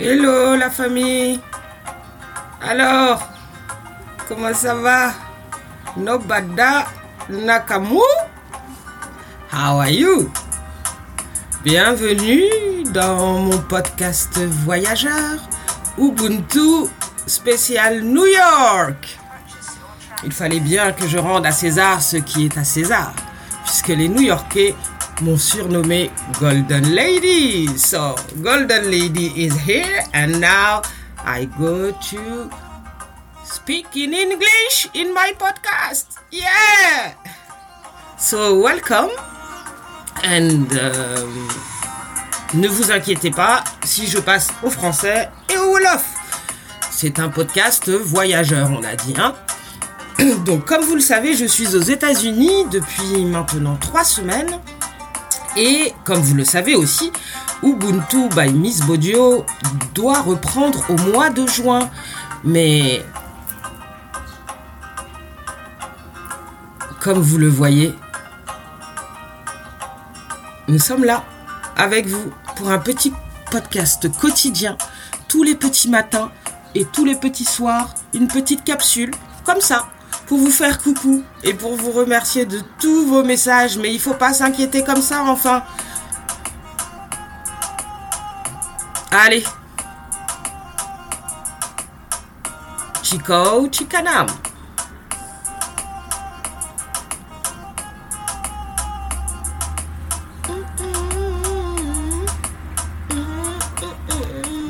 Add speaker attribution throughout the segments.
Speaker 1: Hello la famille. Alors, comment ça va? Nobada Nakamu? How are you? Bienvenue dans mon podcast Voyageur Ubuntu spécial New York. Il fallait bien que je rende à César ce qui est à César, puisque les New Yorkais mon surnommé Golden Lady. So, Golden Lady is here and now I go to speak in English in my podcast. Yeah! So, welcome and um, ne vous inquiétez pas si je passe au français et au Wolof. C'est un podcast voyageur, on a dit, hein? Donc, comme vous le savez, je suis aux États-Unis depuis maintenant trois semaines et comme vous le savez aussi, Ubuntu by Miss Bodio doit reprendre au mois de juin. Mais comme vous le voyez, nous sommes là avec vous pour un petit podcast quotidien, tous les petits matins et tous les petits soirs, une petite capsule, comme ça, pour vous faire coucou et pour vous remercier de tous vos messages. Mais il faut pas s'inquiéter comme ça, enfin. Allez. Chico Chicanam.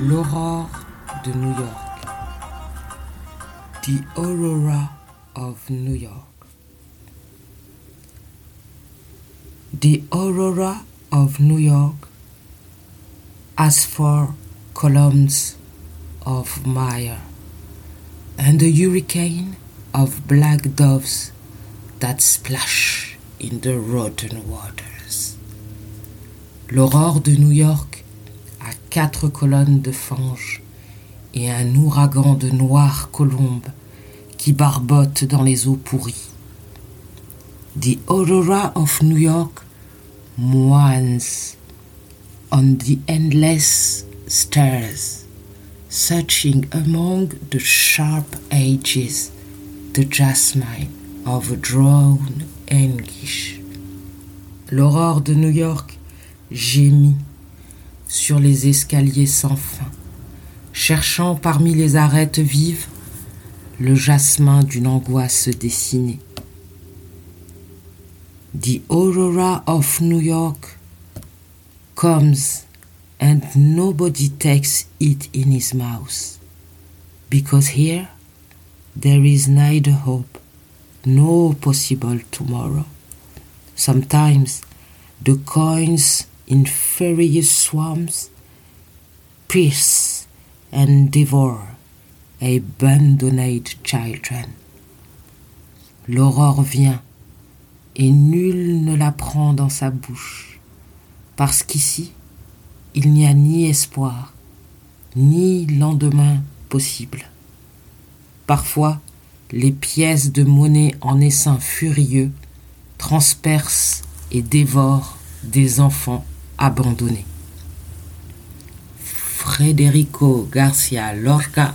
Speaker 1: L'aurore de New York. The Aurora of New York. The aurora of New York has four columns of mire, and a hurricane of black doves that splash in the rotten waters. L'aurore de New York a quatre colonnes de fange et un ouragan de noires colombes qui barbote dans les eaux pourries. The Aurora of New York moans on the endless stairs, searching among the sharp edges the jasmine of a drawn anguish. L'aurore de New York gémit sur les escaliers sans fin, cherchant parmi les arêtes vives le jasmin d'une angoisse dessinée. The aurora of New York comes and nobody takes it in his mouth, because here there is neither hope nor possible tomorrow. Sometimes the coins in furious swarms pierce and devour abandoned children. L'aurore vient, et nul ne la prend dans sa bouche, parce qu'ici, il n'y a ni espoir, ni lendemain possible. Parfois, les pièces de monnaie en essaim furieux transpercent et dévorent des enfants abandonnés. Federico Garcia Lorca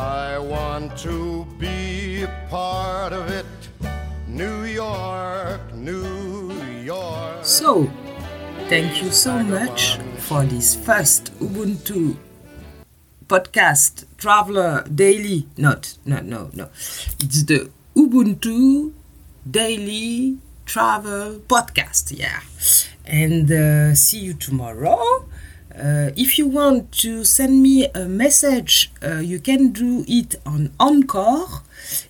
Speaker 2: I want to be a part of it. New York, New York.
Speaker 1: So, thank you so much for this first Ubuntu podcast, Traveler Daily. Not, no, no, no. It's the Ubuntu Daily Travel Podcast. Yeah. And uh, see you tomorrow. Uh, if you want to send me a message, uh, you can do it on Encore.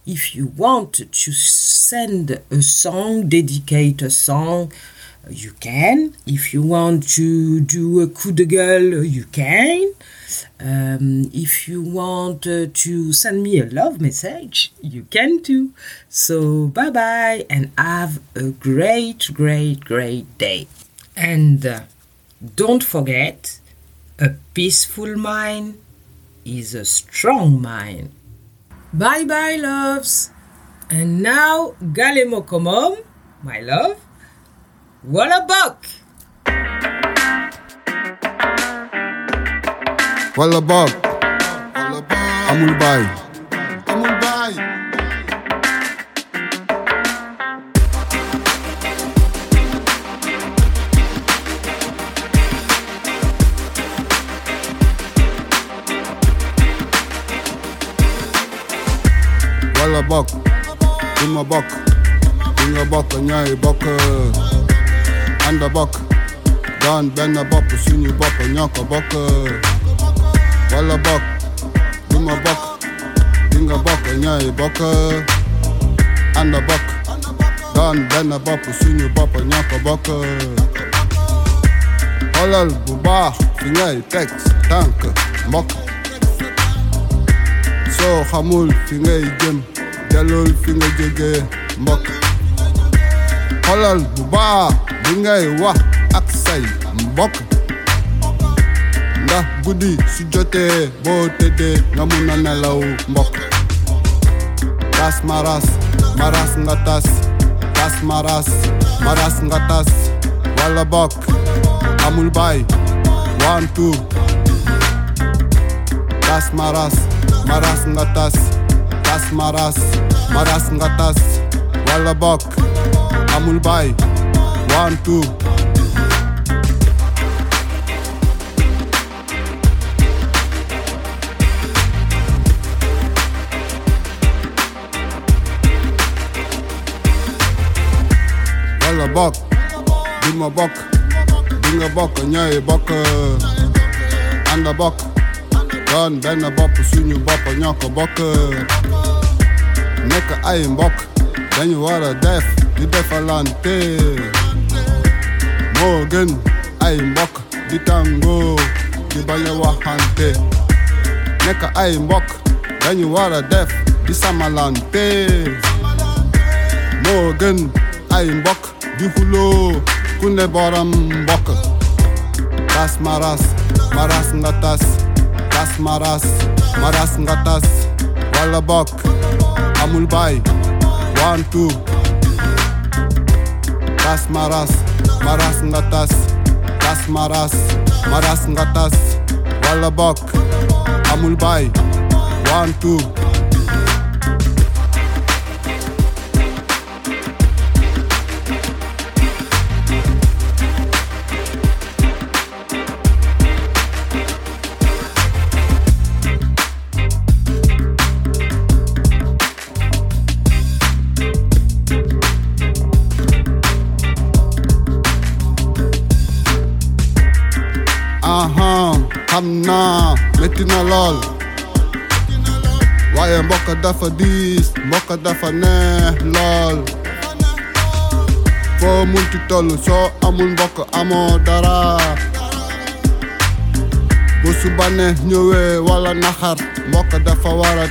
Speaker 1: If you want to send a song, dedicate a song, you can. If you want to do a coup de gueule, you can. Um, if you want uh, to send me a love message, you can too. So bye bye and have a great, great, great day. And uh, don't forget, a peaceful mind is a strong mind. Bye bye, loves. And now, Galemo my love. What a buck!
Speaker 3: What a buck! I'm
Speaker 2: buy. your
Speaker 3: buck, in my buck, in your buck, and yeah, buck, and the buck. Down bend a bop, soon you bop, and yak a buck, well a buck, in my buck, in a buck, and yeah, buck, and the buck. Down bend a bop, soon you bop, and yak a buck. Halal buba, finger text, tank, buck. So hamul finger game jalol fi nga jóge mbokk xolal bu baax bi ngay wax ak say mbokk ndax guddi su jotee boo tëddee nga nelaw mbokk tas maras maras ngatas. Ras maras maras ngatas. tas wala bokk amul baay one two Ras maras maras nga tas Tas maras, maras ngatas Walla bok, amul bay One, two Walla bok, duma bok Dinga bok, nyai bok Anda bok Don bena bopp suñu bopp ñoo ko bokk nekk ay mbokk dañu war a def di defalante moo gën ay mbokk di tàngoo di bañ a waxante nekk ay mbokk dañu war a def di samalante moo gën ay mbokk di xuloo ku ne borom tas maras maras nga tas Das Maras, Maras Ngatas, Wallabok, Amul Bay, One Two. Ras Maras, Maras Ngatas, ras Maras, Maras Ngatas, Wallabok, Amul Bay, One Two. Hamna mettez-nous lol Ouais mboka dafa diis mboka dafa ne lool foo munti tolu, so amul Boka amo dara bu bane bànneex wala dafa for wara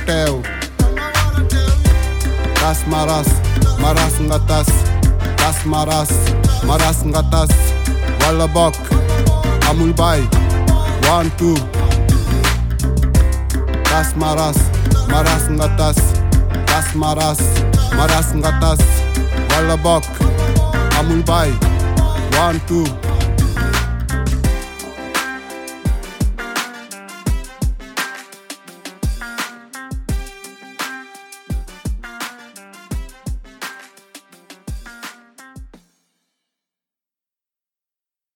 Speaker 3: tas maras maras ngatas, tas maras maras ngatas, tas wala bok, amul bay One, two. das maras, maras nga das maras, maras nga Wallabok, Walla One, two.